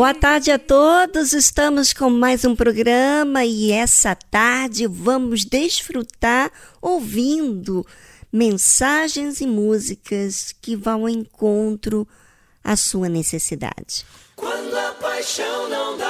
Boa tarde a todos, estamos com mais um programa e essa tarde vamos desfrutar ouvindo mensagens e músicas que vão ao encontro à sua necessidade. Quando a paixão não dá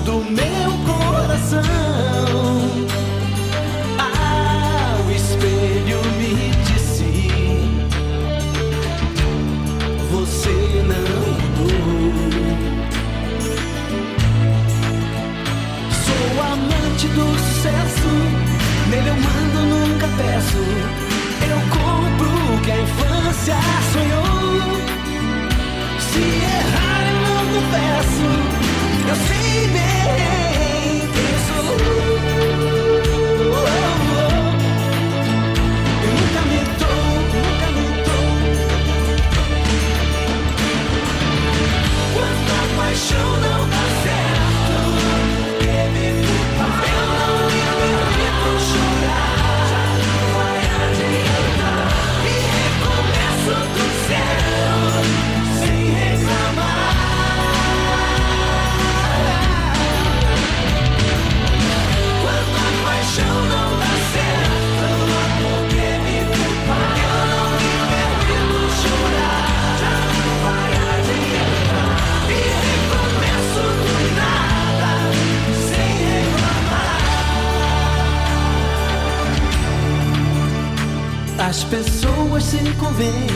do meu coração. Ah, o espelho me disse: Você não mudou. Sou amante do sucesso, nele eu mando, nunca peço. Eu compro o que a infância sonhou. Se errar eu não confesso Eu sei bem quem sou se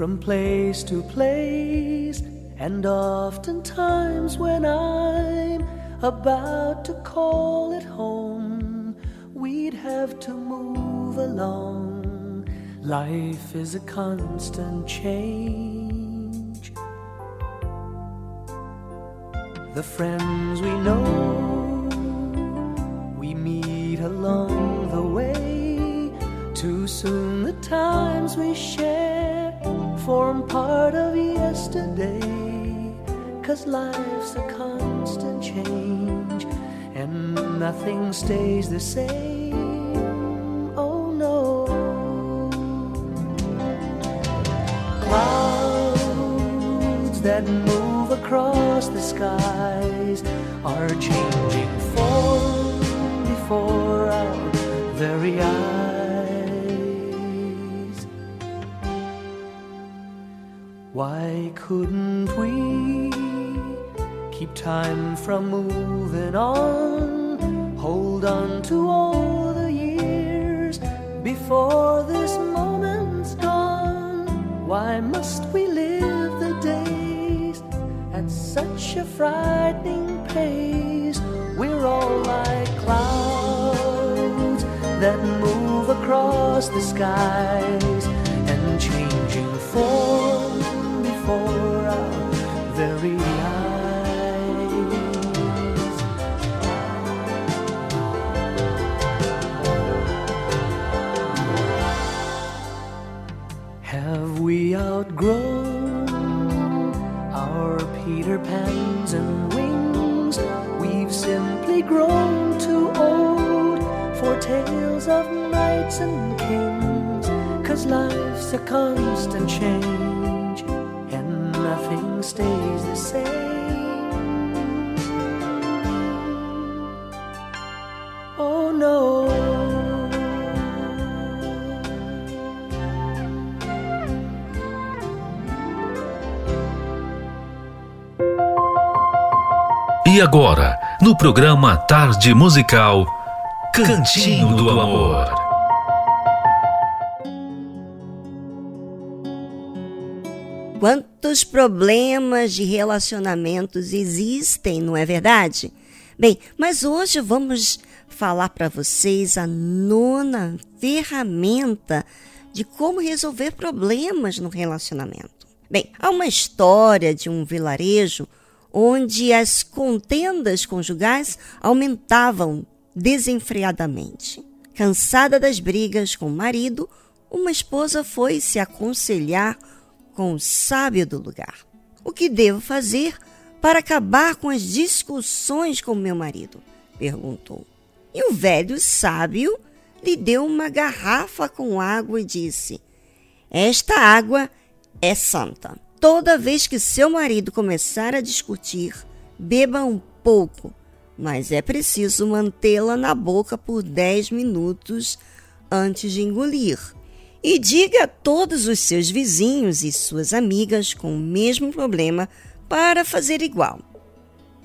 from place to place. And oftentimes, when I'm about to call it home, we'd have to move along. Life is a constant change. The friends we know we meet along the way. Too soon the times we share form part of yesterday. Cause life's a constant change and nothing stays the same. Oh no. Clouds that move across the skies are changing form before our very eyes. Couldn't we keep time from moving on? Hold on to all the years before this moment's gone. Why must we live the days at such a frightening pace? We're all like clouds that move across the skies and changing form we outgrown our Peter Pans and wings? We've simply grown too old for tales of knights and kings. Cause life's a constant change E agora, no programa Tarde Musical, Cantinho do Amor. Quantos problemas de relacionamentos existem, não é verdade? Bem, mas hoje vamos falar para vocês a nona ferramenta de como resolver problemas no relacionamento. Bem, há uma história de um vilarejo onde as contendas conjugais aumentavam desenfreadamente. Cansada das brigas com o marido, uma esposa foi se aconselhar com o sábio do lugar. O que devo fazer para acabar com as discussões com meu marido? perguntou. E o velho sábio lhe deu uma garrafa com água e disse: Esta água é santa. Toda vez que seu marido começar a discutir, beba um pouco, mas é preciso mantê-la na boca por 10 minutos antes de engolir. E diga a todos os seus vizinhos e suas amigas com o mesmo problema para fazer igual.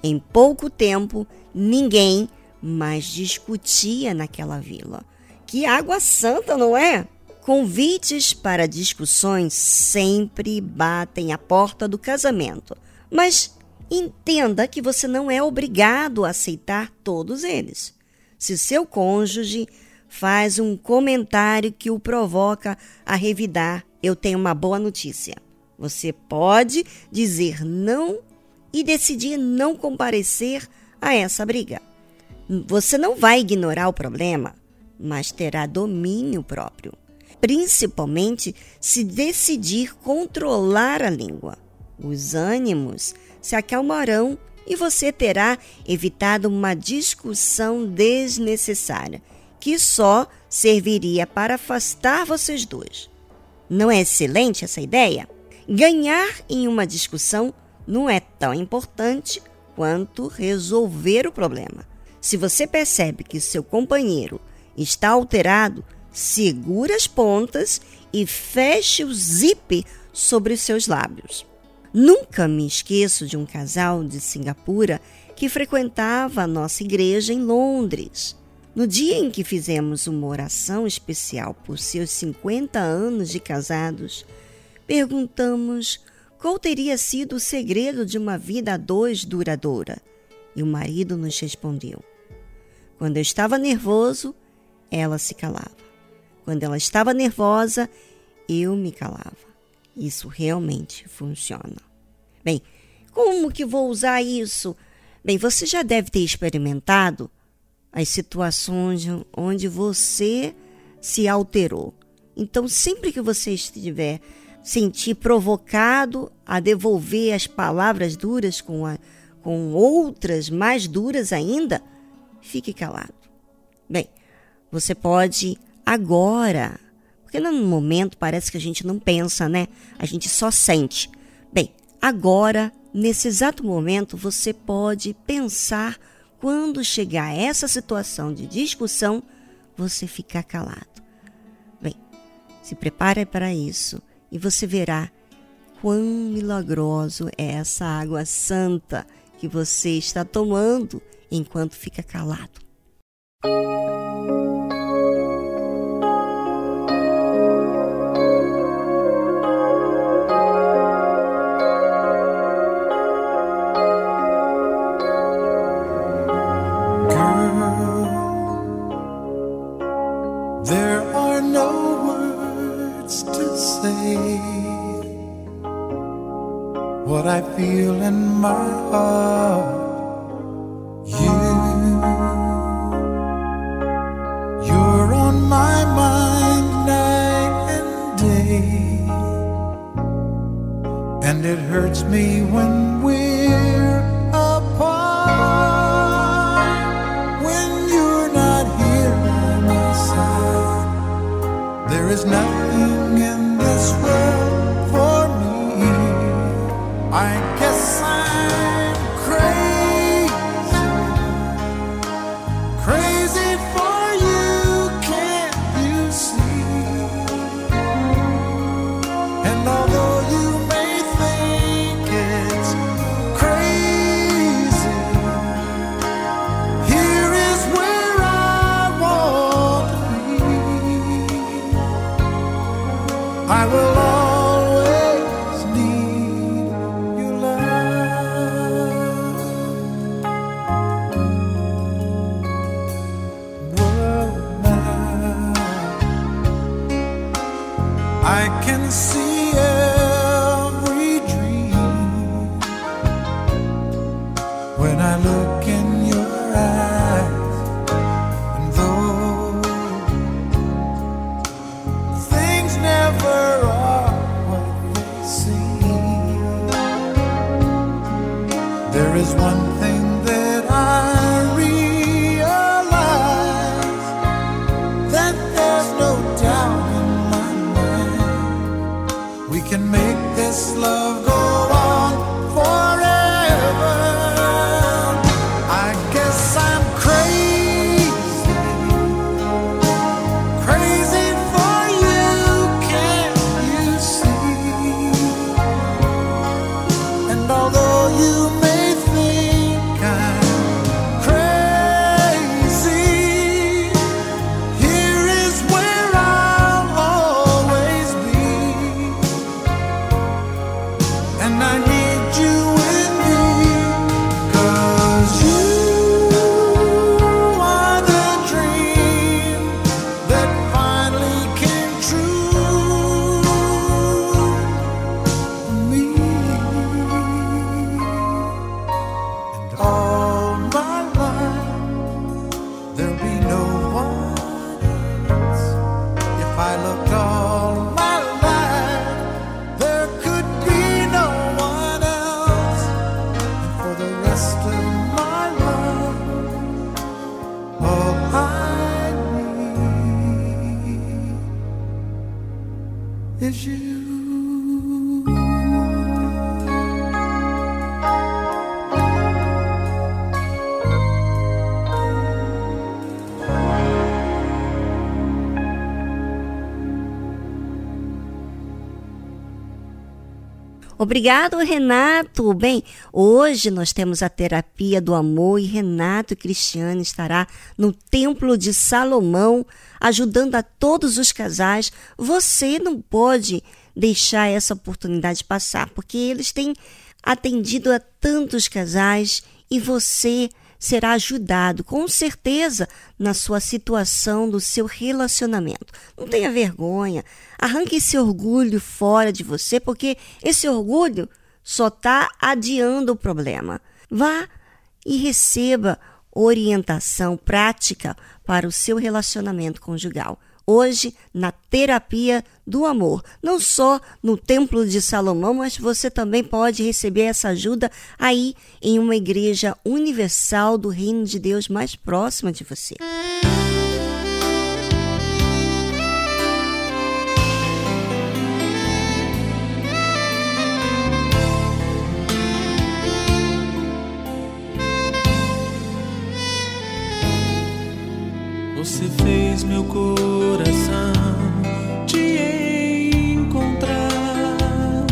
Em pouco tempo, ninguém mais discutia naquela vila. Que água santa, não é? Convites para discussões sempre batem à porta do casamento, mas entenda que você não é obrigado a aceitar todos eles. Se seu cônjuge faz um comentário que o provoca a revidar, eu tenho uma boa notícia. Você pode dizer não e decidir não comparecer a essa briga. Você não vai ignorar o problema, mas terá domínio próprio, principalmente se decidir controlar a língua. Os ânimos se acalmarão e você terá evitado uma discussão desnecessária que só serviria para afastar vocês dois. Não é excelente essa ideia? Ganhar em uma discussão não é tão importante quanto resolver o problema. Se você percebe que seu companheiro está alterado, segure as pontas e feche o zip sobre os seus lábios. Nunca me esqueço de um casal de Singapura que frequentava a nossa igreja em Londres. No dia em que fizemos uma oração especial por seus 50 anos de casados, perguntamos qual teria sido o segredo de uma vida a dois duradoura. E o marido nos respondeu: Quando eu estava nervoso, ela se calava. Quando ela estava nervosa, eu me calava. Isso realmente funciona. Bem, como que vou usar isso? Bem, você já deve ter experimentado as situações onde você se alterou. Então, sempre que você estiver sentir provocado a devolver as palavras duras com, a, com outras mais duras ainda, fique calado. Bem, você pode agora, porque no momento parece que a gente não pensa, né? A gente só sente. Bem, agora, nesse exato momento, você pode pensar quando chegar a essa situação de discussão, você ficar calado. Bem, se prepare para isso e você verá quão milagroso é essa água santa que você está tomando enquanto fica calado. Obrigado, Renato. Bem, hoje nós temos a terapia do amor e Renato e Cristiane estará no Templo de Salomão ajudando a todos os casais. Você não pode deixar essa oportunidade passar, porque eles têm atendido a tantos casais e você será ajudado com certeza na sua situação do seu relacionamento. Não tenha vergonha, arranque esse orgulho fora de você, porque esse orgulho só está adiando o problema. Vá e receba orientação prática para o seu relacionamento conjugal. Hoje na terapia do amor. Não só no Templo de Salomão, mas você também pode receber essa ajuda aí em uma igreja universal do Reino de Deus mais próxima de você. Você fez meu coração te encontrar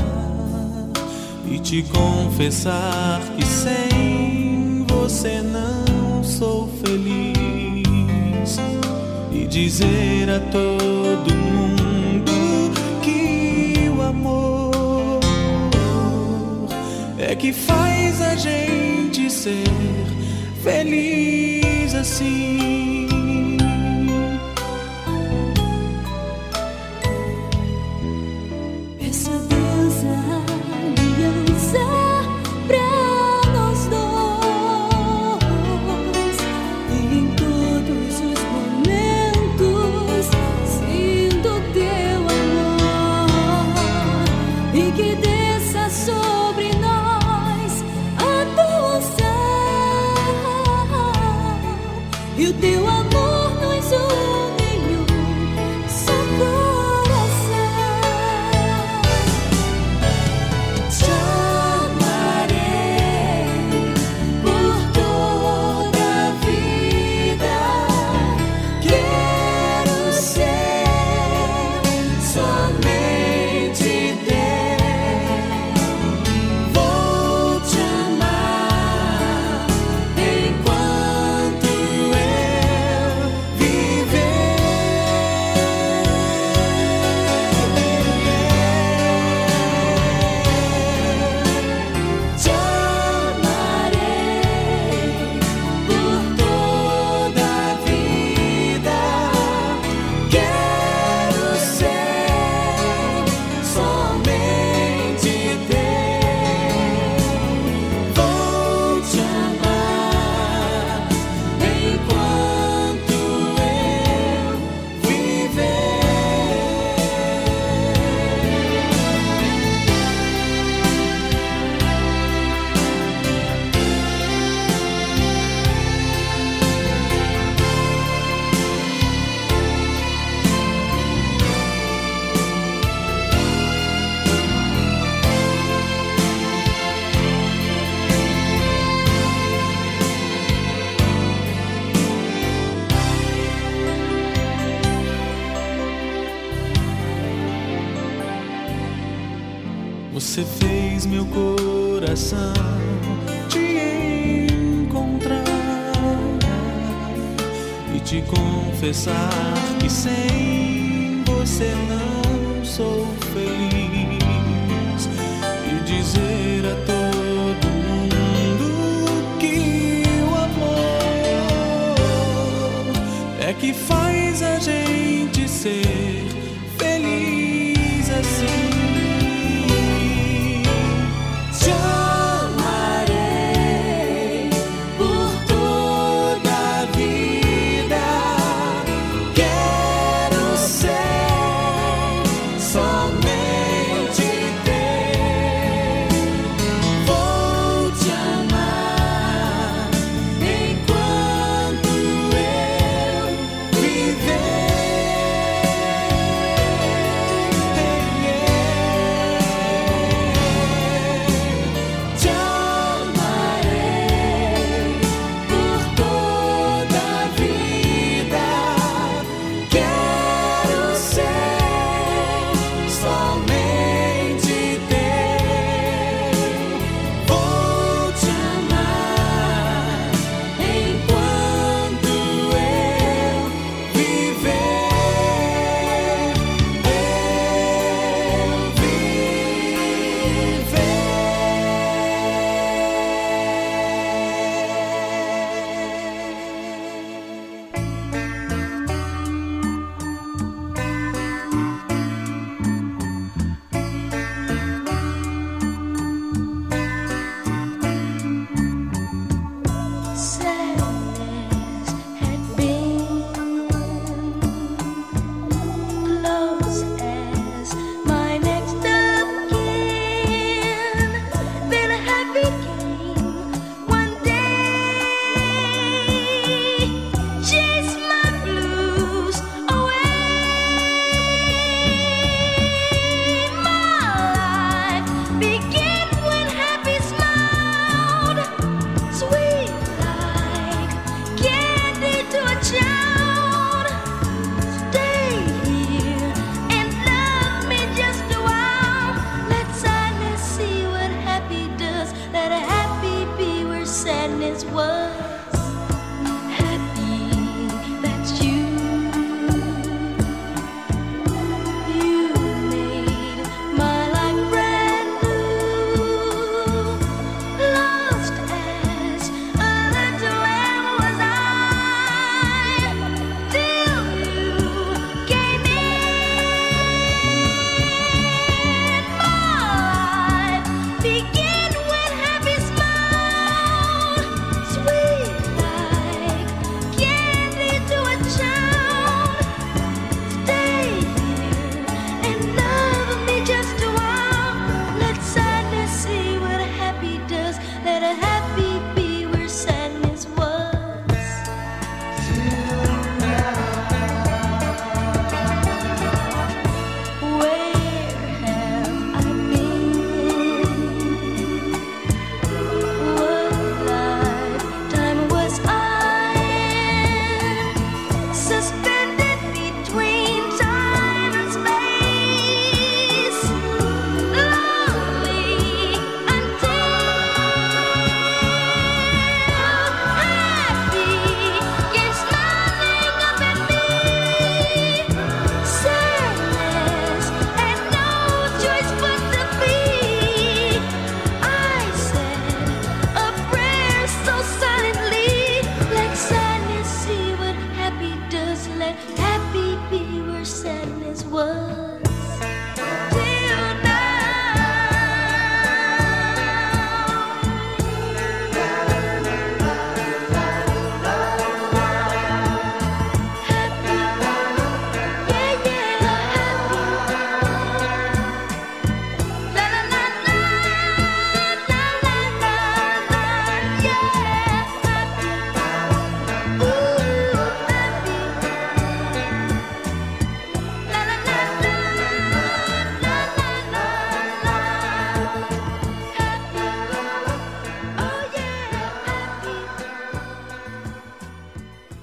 e te confessar que sem você não sou feliz e dizer a todo mundo que o amor é que faz a gente ser feliz assim.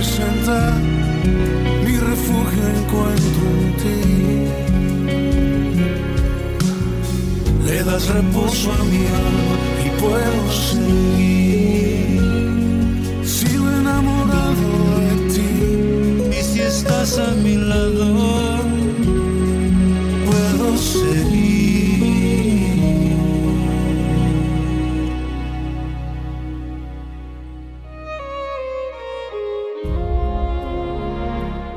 Mi refugio encuentro en ti. Le das reposo a mi alma y puedo seguir.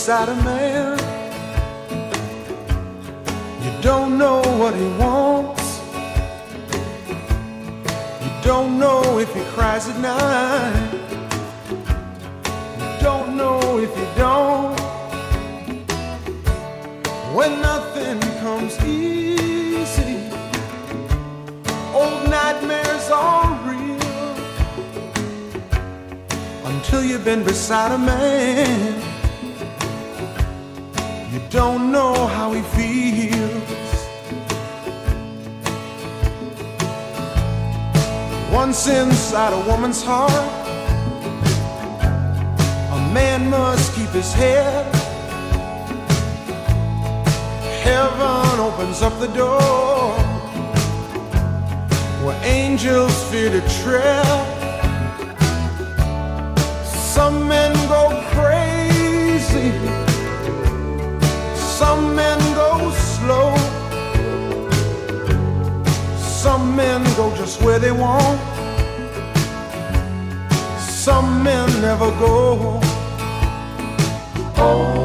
Been beside a man You don't know what he wants. You don't know if he cries at night. You don't know if he don't. When nothing comes easy, old nightmares are real. Until you've been beside a man, you don't know how he feels. Once inside a woman's heart, a man must keep his head. Heaven opens up the door where angels fear to tread. Some men go crazy, some men go slow, some men go just where they want, some men never go. Oh,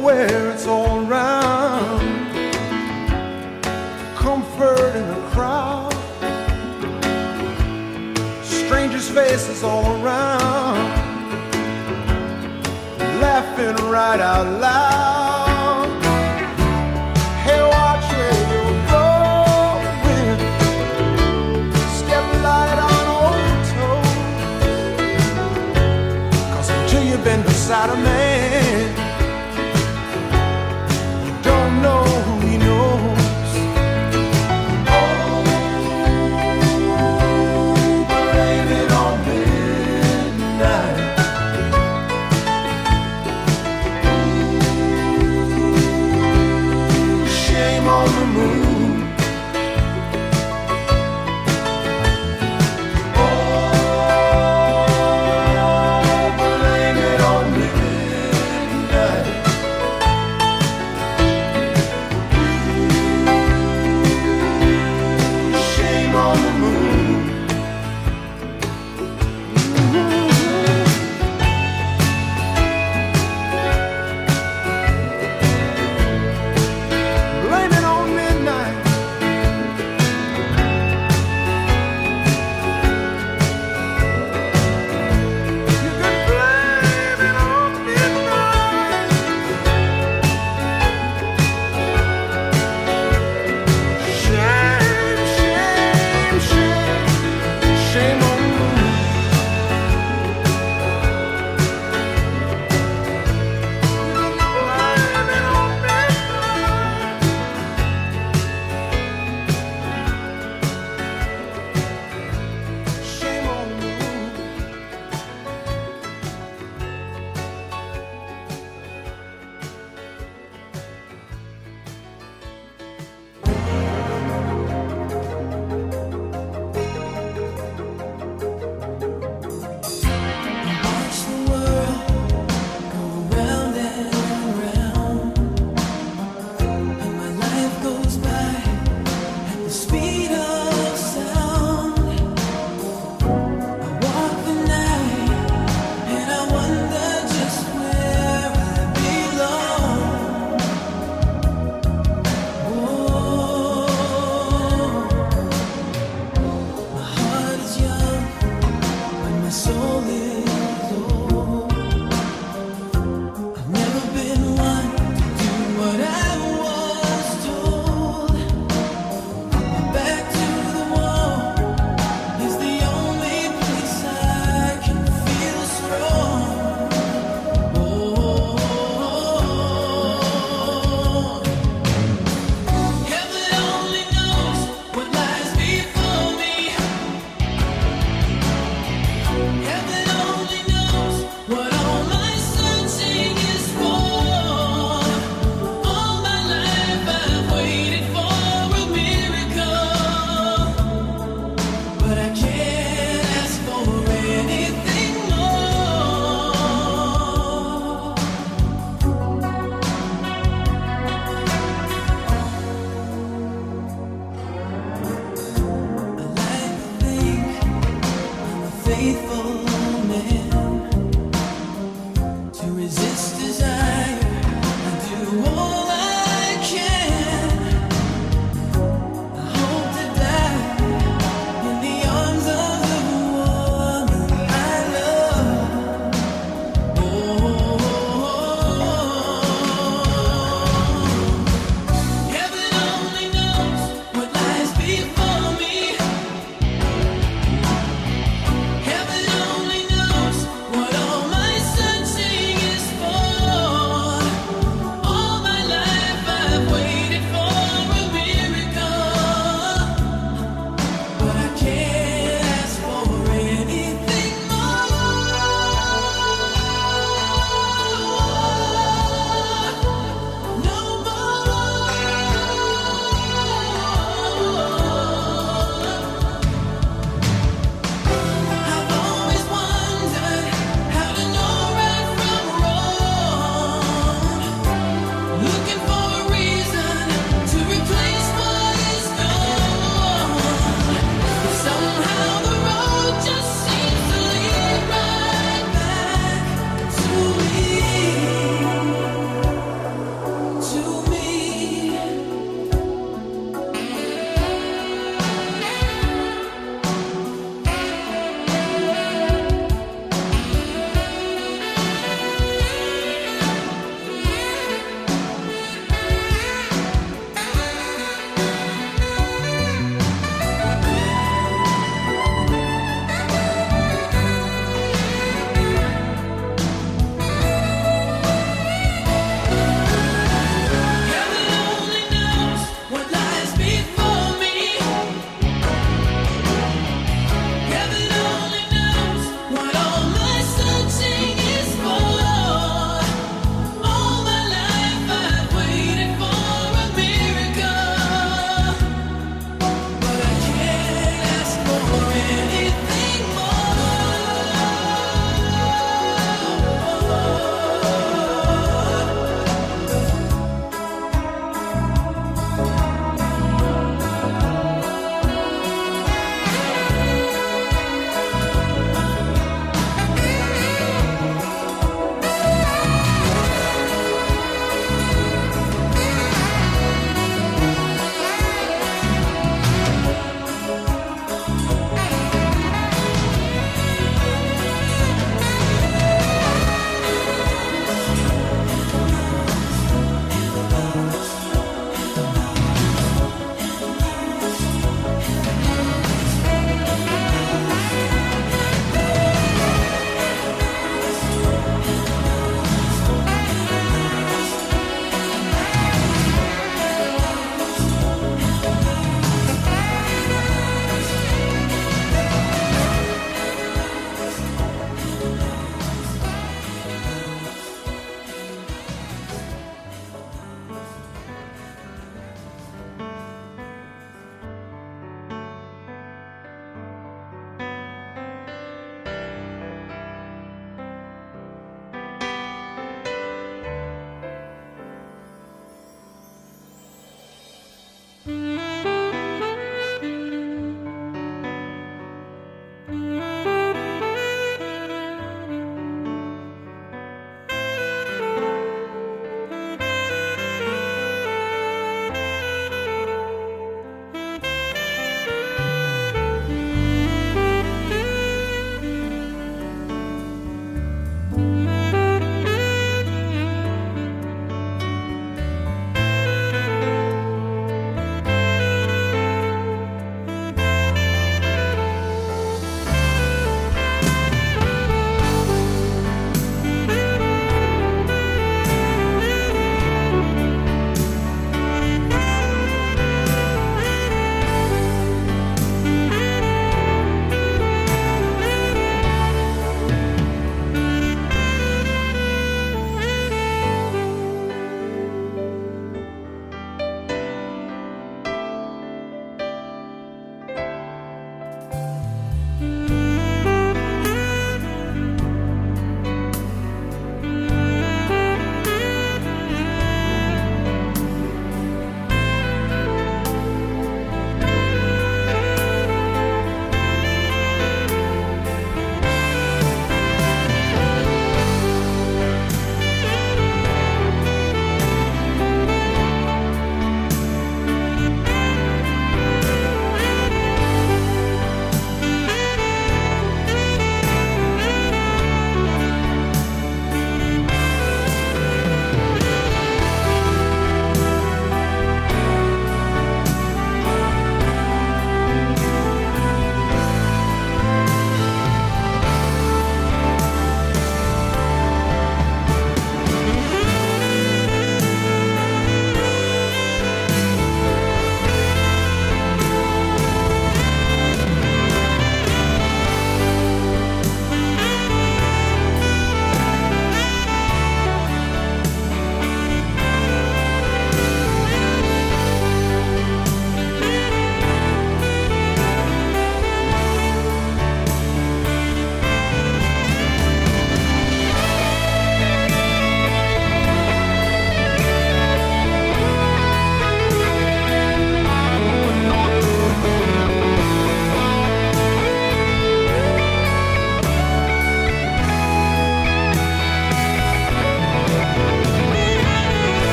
everywhere, it's all around. Comfort in the crowd, strangers' faces all around, laughing right out loud. Hey, watch where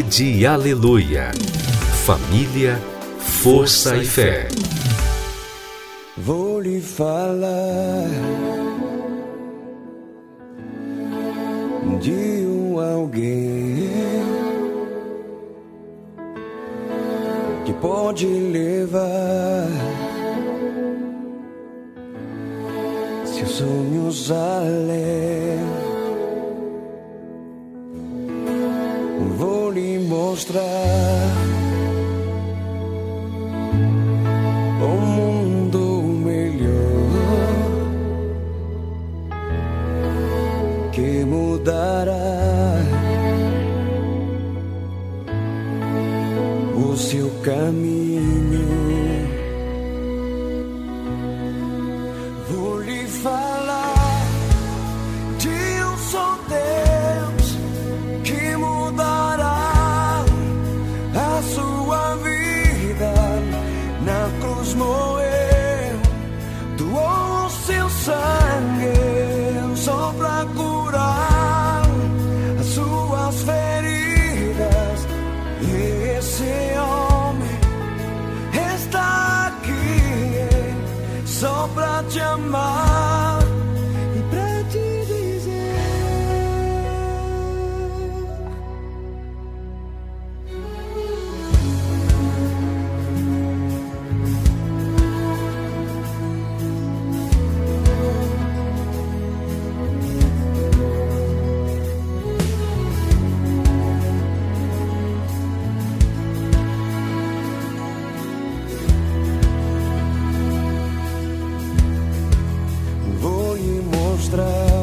Rede Aleluia. Família, força e fé. Vou lhe falar mostrar.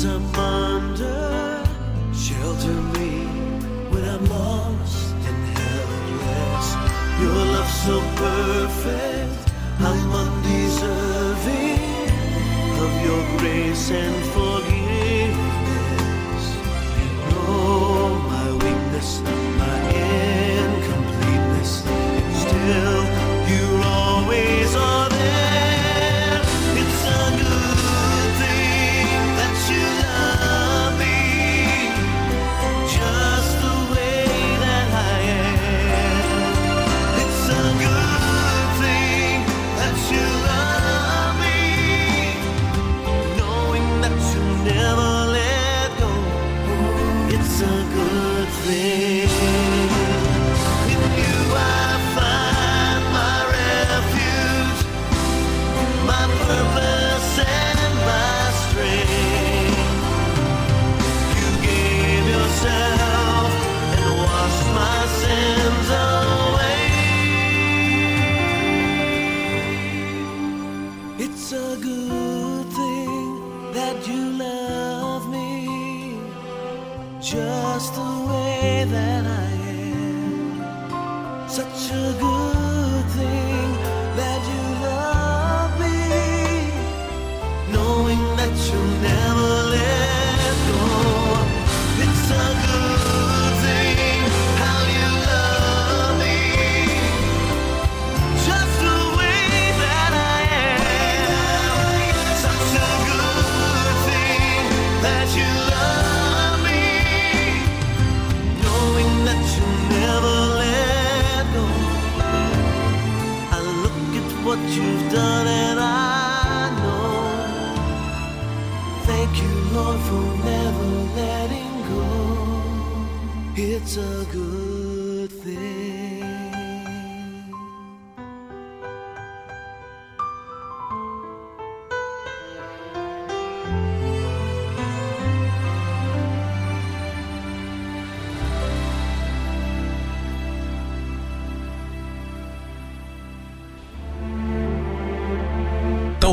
Wings I'm under. Shelter me when I'm lost and helpless. Your love so perfect. I'm undeserving of your grace and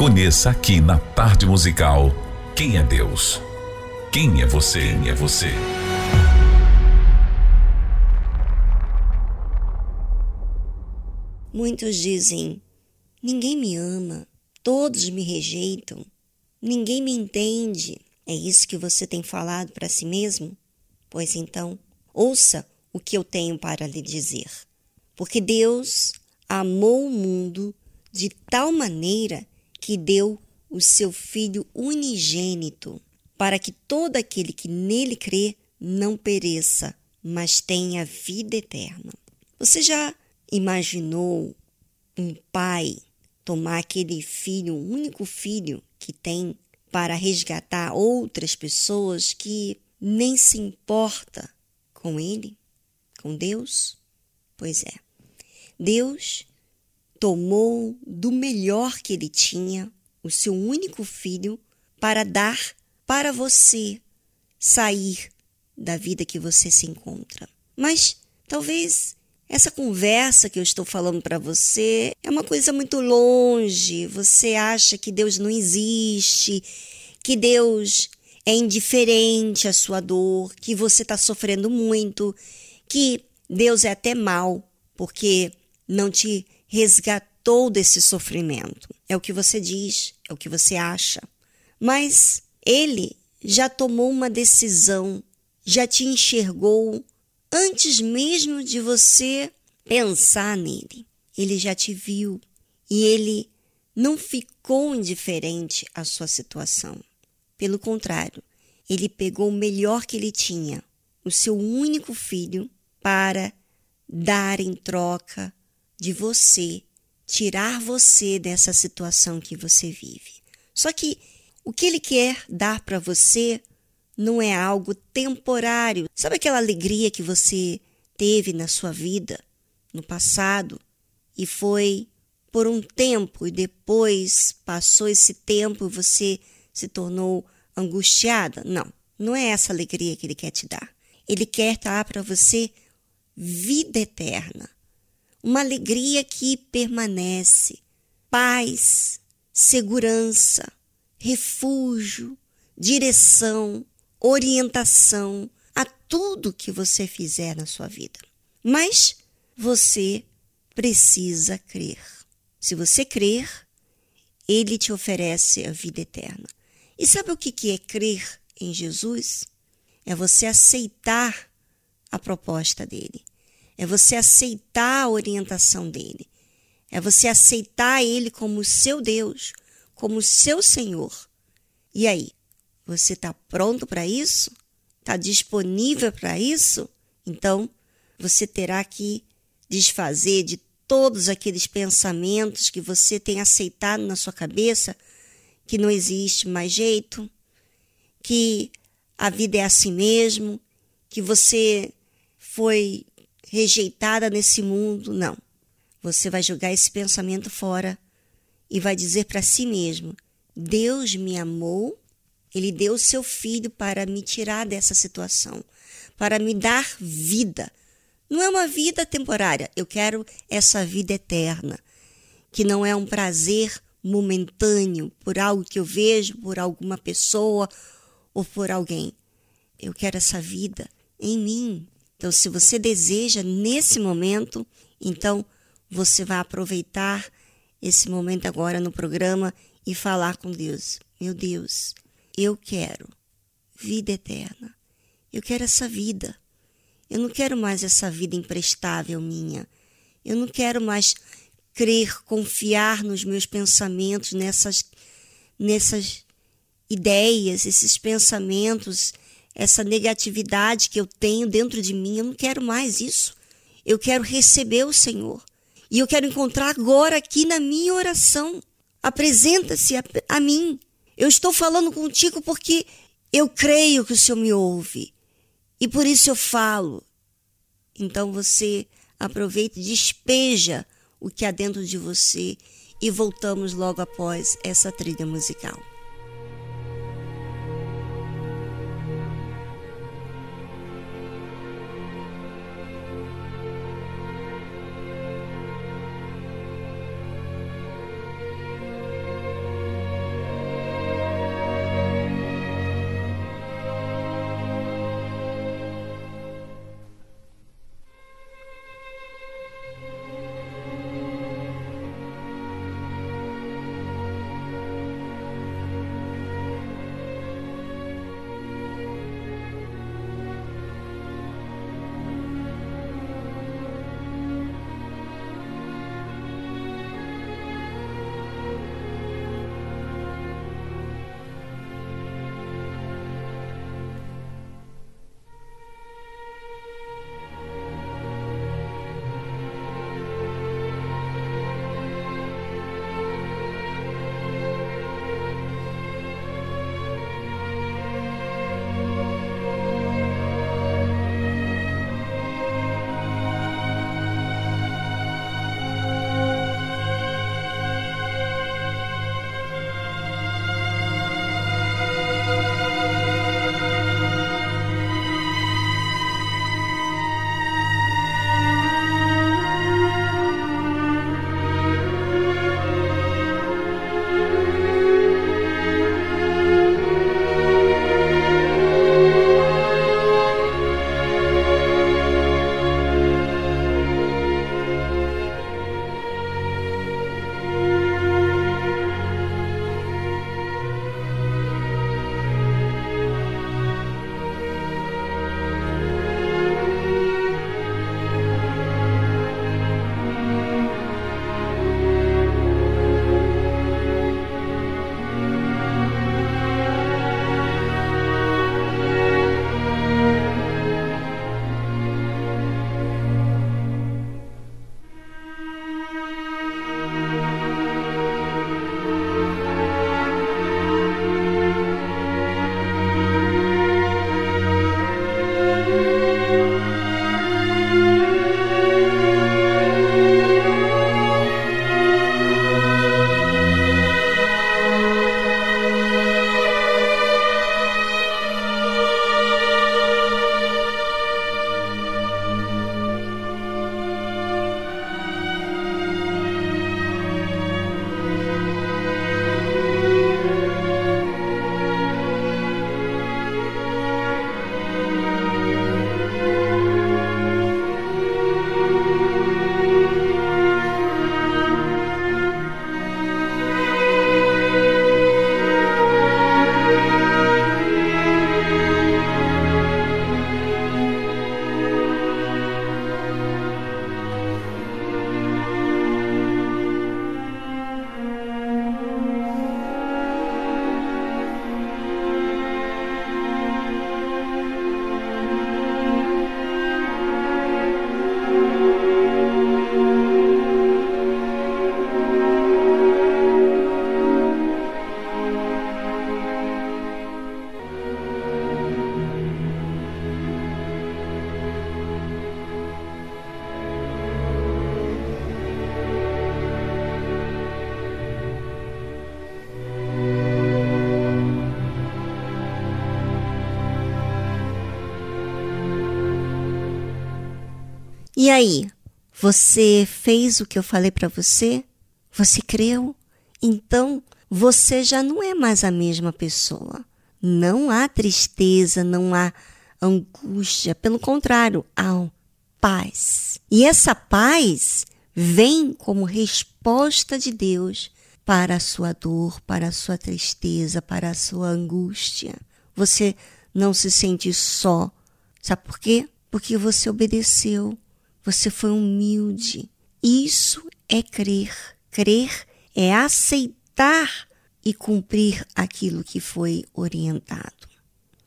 Conheça aqui na Tarde Musical quem é Deus. Quem é você? Quem é você? Muitos dizem: ninguém me ama, todos me rejeitam, ninguém me entende. É isso que você tem falado para si mesmo? Pois então, ouça o que eu tenho para lhe dizer. Porque Deus amou o mundo de tal maneira que deu o seu Filho unigênito, para que todo aquele que nele crê não pereça, mas tenha vida eterna. Você já imaginou um pai tomar aquele filho, o único filho que tem, para resgatar outras pessoas que nem se importa com ele, com Deus? Pois é. Deus tomou do melhor que ele tinha, o seu único filho, para dar para você sair da vida que você se encontra. Mas talvez essa conversa que eu estou falando para você é uma coisa muito longe. Você acha que Deus não existe, que Deus é indiferente à sua dor, que você está sofrendo muito, que Deus é até mal porque não te resgatou desse sofrimento. É o que você diz, é o que você acha. Mas ele já tomou uma decisão, já te enxergou antes mesmo de você pensar nele. Ele já te viu e ele não ficou indiferente à sua situação. Pelo contrário, ele pegou o melhor que ele tinha, o seu único filho, para dar em troca de você, tirar você dessa situação que você vive. Só que o que ele quer dar para você não é algo temporário. Sabe aquela alegria que você teve na sua vida no passado e foi por um tempo e depois passou esse tempo e você se tornou angustiada? Não, não é essa alegria que ele quer te dar. Ele quer dar para você vida eterna, uma alegria que permanece, paz, segurança, refúgio, direção, orientação a tudo que você fizer na sua vida. Mas você precisa crer. Se você crer, ele te oferece a vida eterna. E sabe o que é crer em Jesus? É você aceitar a proposta dele. É você aceitar a orientação dele. É você aceitar ele como seu Deus, como seu Senhor. E aí, você está pronto para isso? Está disponível para isso? Então, você terá que desfazer de todos aqueles pensamentos que você tem aceitado na sua cabeça que não existe mais jeito, que a vida é assim mesmo, que você foi rejeitada nesse mundo. Não. Você vai jogar esse pensamento fora e vai dizer para si mesmo: Deus me amou ele deu o seu filho para me tirar dessa situação, para me dar vida. Não é uma vida temporária, eu quero essa vida eterna, que não é um prazer momentâneo por algo que eu vejo, por alguma pessoa ou por alguém. Eu quero essa vida em mim. Então, se você deseja nesse momento, então você vai aproveitar esse momento agora no programa e falar com Deus. Meu Deus, eu quero vida eterna. Eu quero essa vida. Eu não quero mais essa vida imprestável minha. Eu não quero mais crer, confiar nos meus pensamentos, nessas, nessas ideias, esses pensamentos, essa negatividade que eu tenho dentro de mim. Eu não quero mais isso. Eu quero receber o Senhor. E eu quero encontrar agora aqui na minha oração. Apresenta-se a, a mim. Eu estou falando contigo porque eu creio que o Senhor me ouve. E por isso eu falo. Então você aproveita e despeja o que há dentro de você e voltamos logo após essa trilha musical. Você fez o que eu falei para você? Você creu? Então, você já não é mais a mesma pessoa. Não há tristeza, não há angústia, pelo contrário, há paz. E essa paz vem como resposta de Deus para a sua dor, para a sua tristeza, para a sua angústia. Você não se sente só. Sabe por quê? Porque você obedeceu, você foi humilde. Isso é crer. Crer é aceitar e cumprir aquilo que foi orientado.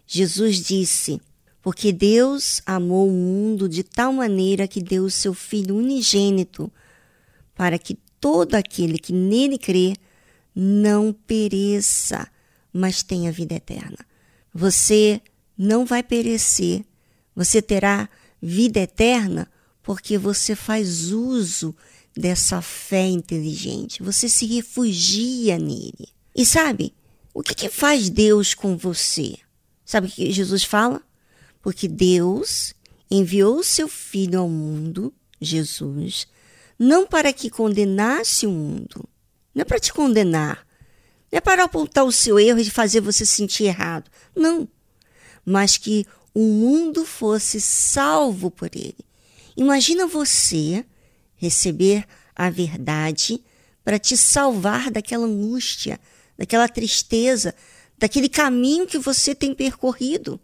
Jesus disse: Porque Deus amou o mundo de tal maneira que deu o seu Filho unigênito, para que todo aquele que nele crê não pereça, mas tenha vida eterna. Você não vai perecer, você terá vida eterna porque você faz uso dessa fé inteligente, você se refugia nele. E sabe, o que, que faz Deus com você? Sabe o que Jesus fala? Porque Deus enviou seu Filho ao mundo, Jesus, não para que condenasse o mundo, não é para te condenar, não é para apontar o seu erro e fazer você sentir errado, não, mas que o mundo fosse salvo por ele. Imagina você receber a verdade para te salvar daquela angústia, daquela tristeza, daquele caminho que você tem percorrido.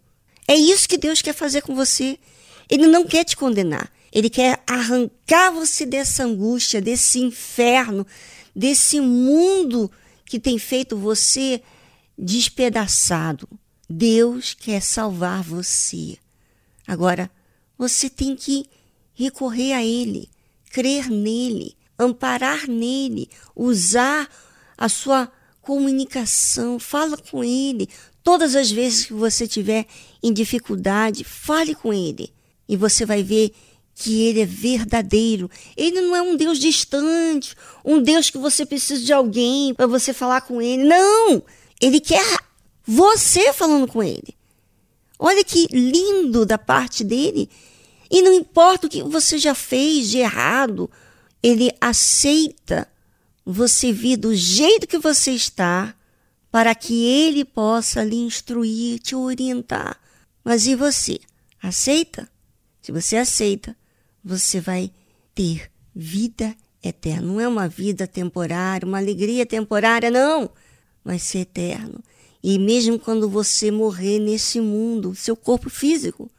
É isso que Deus quer fazer com você. Ele não quer te condenar. Ele quer arrancar você dessa angústia, desse inferno, desse mundo que tem feito você despedaçado. Deus quer salvar você. Agora, você tem que recorrer a Ele, crer nele, amparar nele, usar a sua comunicação, fala com ele. Todas as vezes que você tiver em dificuldade, fale com ele. E você vai ver que ele é verdadeiro. Ele não é um Deus distante, um Deus que você precisa de alguém para você falar com ele. Não! Ele quer você falando com ele. Olha que lindo da parte dele. E não importa o que você já fez de errado, ele aceita você vir do jeito que você está para que ele possa lhe instruir, te orientar. Mas e você? Aceita? Se você aceita, você vai ter vida eterna. Não é uma vida temporária, uma alegria temporária, não. Vai ser eterno. E mesmo quando você morrer nesse mundo, seu corpo físico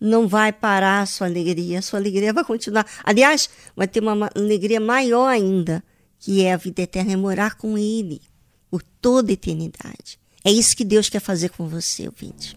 não vai parar a sua alegria, a sua alegria vai continuar. Aliás, vai ter uma alegria maior ainda, que é a vida eterna, é morar com Ele por toda a eternidade. É isso que Deus quer fazer com você, ouvinte.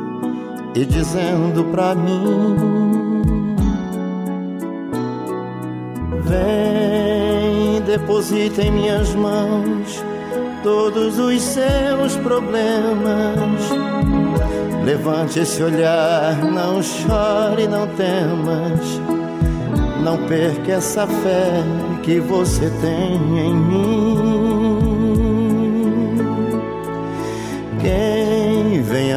e dizendo pra mim: Vem, deposita em minhas mãos todos os seus problemas. Levante esse olhar, não chore, não temas. Não perca essa fé que você tem em mim.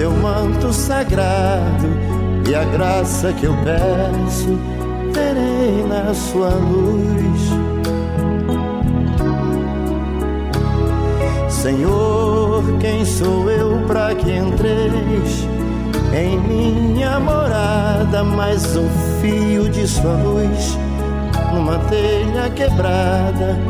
seu manto sagrado e a graça que eu peço terei na sua luz. Senhor, quem sou eu para que entreis em minha morada? Mais um fio de sua luz numa telha quebrada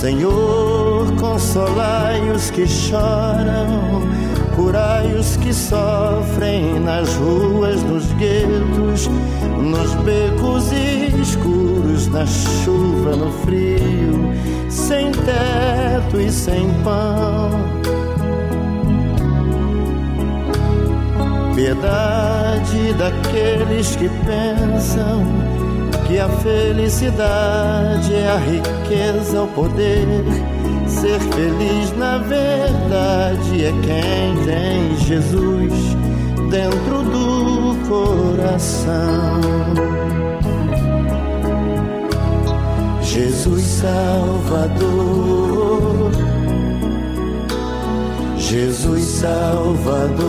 Senhor, consolai os que choram, curai os que sofrem nas ruas, nos guetos, nos becos escuros, na chuva, no frio, sem teto e sem pão. Piedade daqueles que pensam que a felicidade é a riqueza, o poder. Ser feliz na verdade é quem tem Jesus dentro do coração. Jesus Salvador, Jesus Salvador.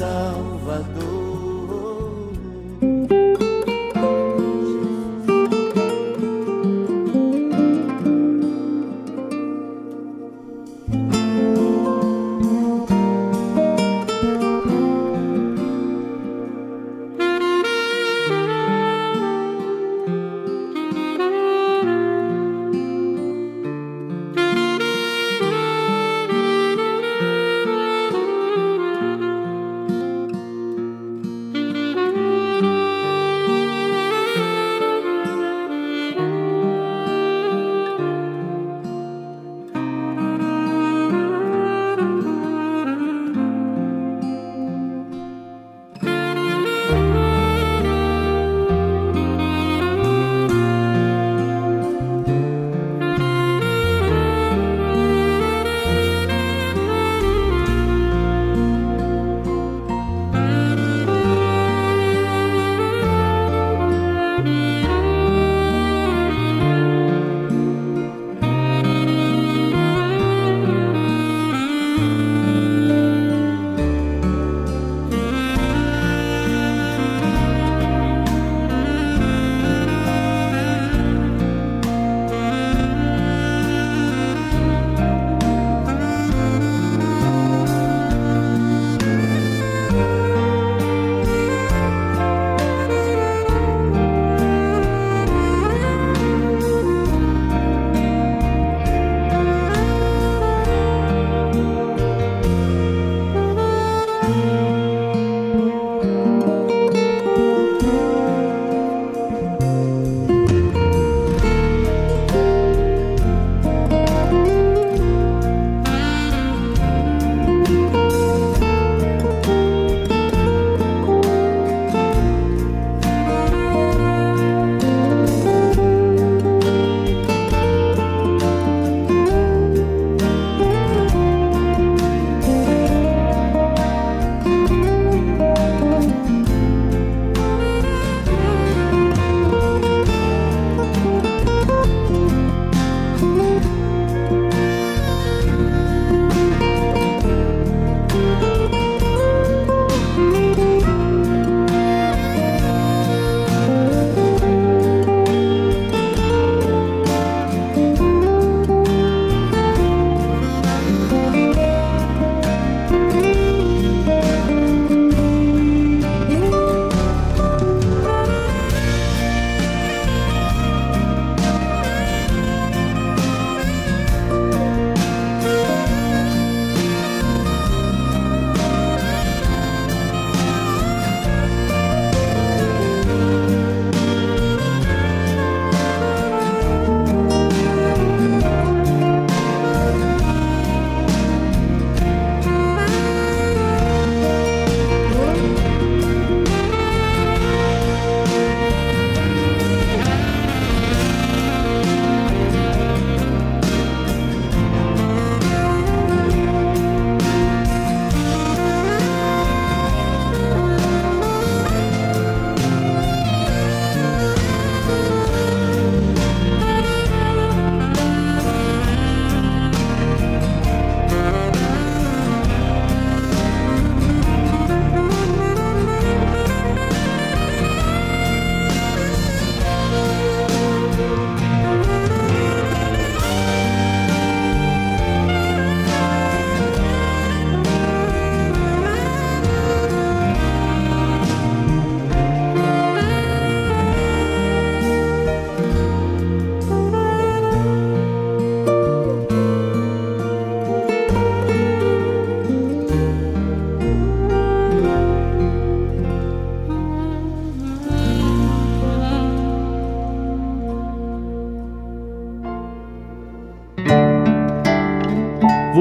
Salvador.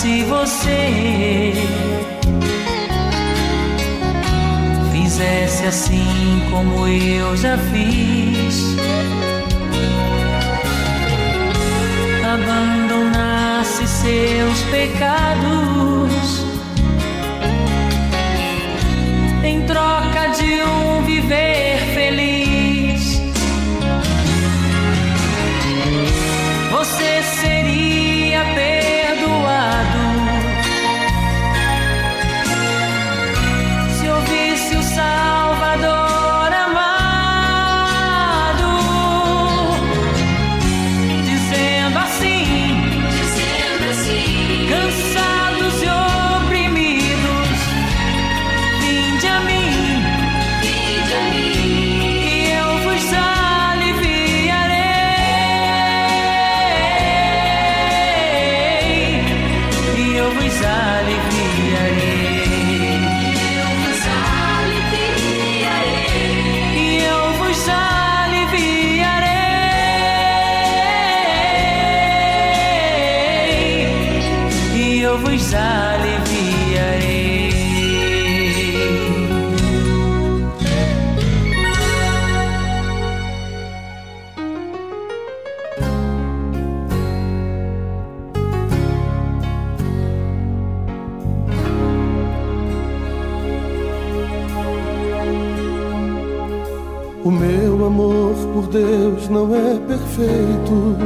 se você fizesse assim como eu já fiz. Abandonasse seus pecados Deus não é perfeito.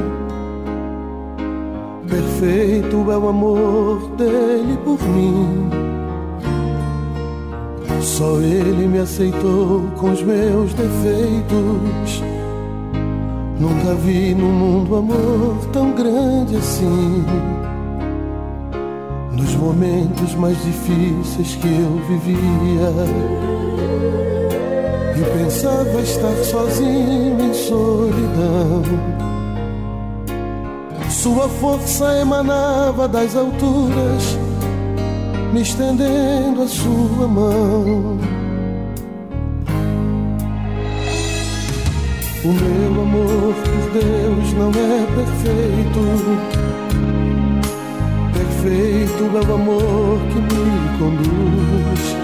Perfeito é o amor dele por mim. Só ele me aceitou com os meus defeitos. Nunca vi no mundo amor tão grande assim. Nos momentos mais difíceis que eu vivia. E pensava estar sozinho em solidão. Sua força emanava das alturas, me estendendo a sua mão. O meu amor por Deus não é perfeito. Perfeito é o amor que me conduz.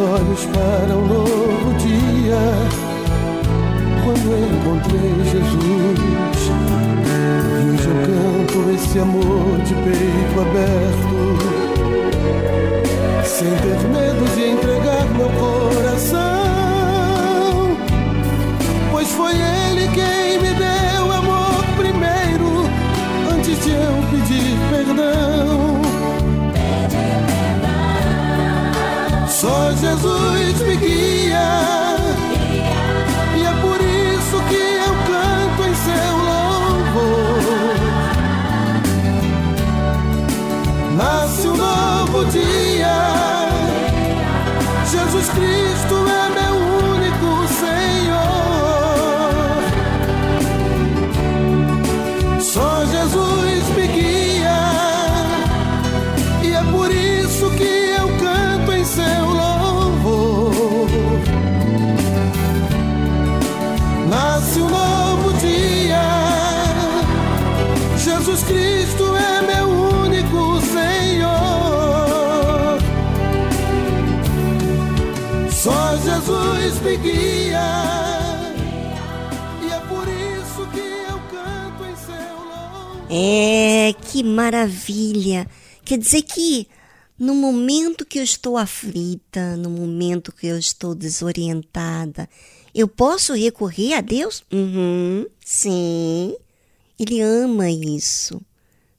olhos para um novo dia quando encontrei Jesus. E hoje eu canto esse amor de peito aberto sem ter medo de entregar meu coração, Só Jesus me guia, É, que maravilha! Quer dizer que no momento que eu estou aflita, no momento que eu estou desorientada, eu posso recorrer a Deus? Uhum, sim. Ele ama isso.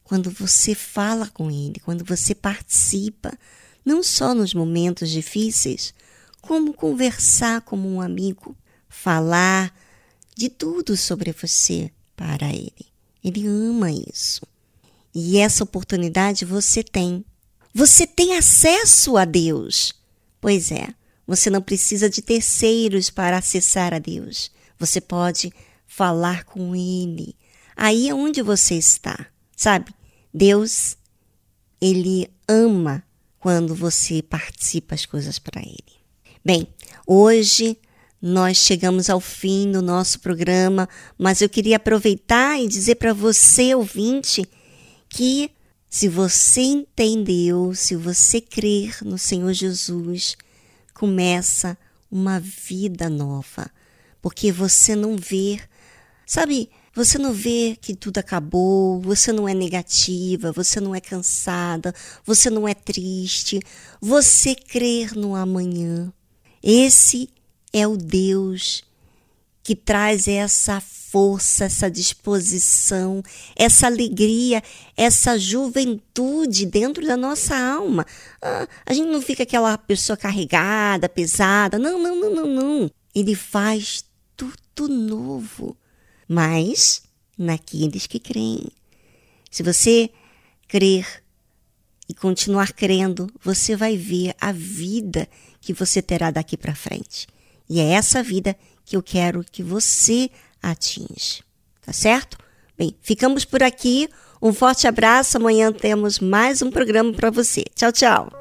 Quando você fala com Ele, quando você participa, não só nos momentos difíceis, como conversar como um amigo, falar de tudo sobre você para Ele. Ele ama isso. E essa oportunidade você tem. Você tem acesso a Deus. Pois é, você não precisa de terceiros para acessar a Deus. Você pode falar com Ele. Aí é onde você está. Sabe? Deus, Ele ama quando você participa as coisas para Ele. Bem, hoje nós chegamos ao fim do nosso programa, mas eu queria aproveitar e dizer para você, ouvinte, que se você entendeu, se você crer no Senhor Jesus, começa uma vida nova, porque você não vê, sabe, você não vê que tudo acabou, você não é negativa, você não é cansada, você não é triste, você crer no amanhã. Esse é o Deus que traz essa força, essa disposição, essa alegria, essa juventude dentro da nossa alma. Ah, a gente não fica aquela pessoa carregada, pesada. Não, não, não, não, não. Ele faz tudo novo, mas naqueles que creem. Se você crer e continuar crendo, você vai ver a vida que você terá daqui para frente. E é essa vida que eu quero que você atinja. Tá certo? Bem, ficamos por aqui. Um forte abraço. Amanhã temos mais um programa para você. Tchau, tchau.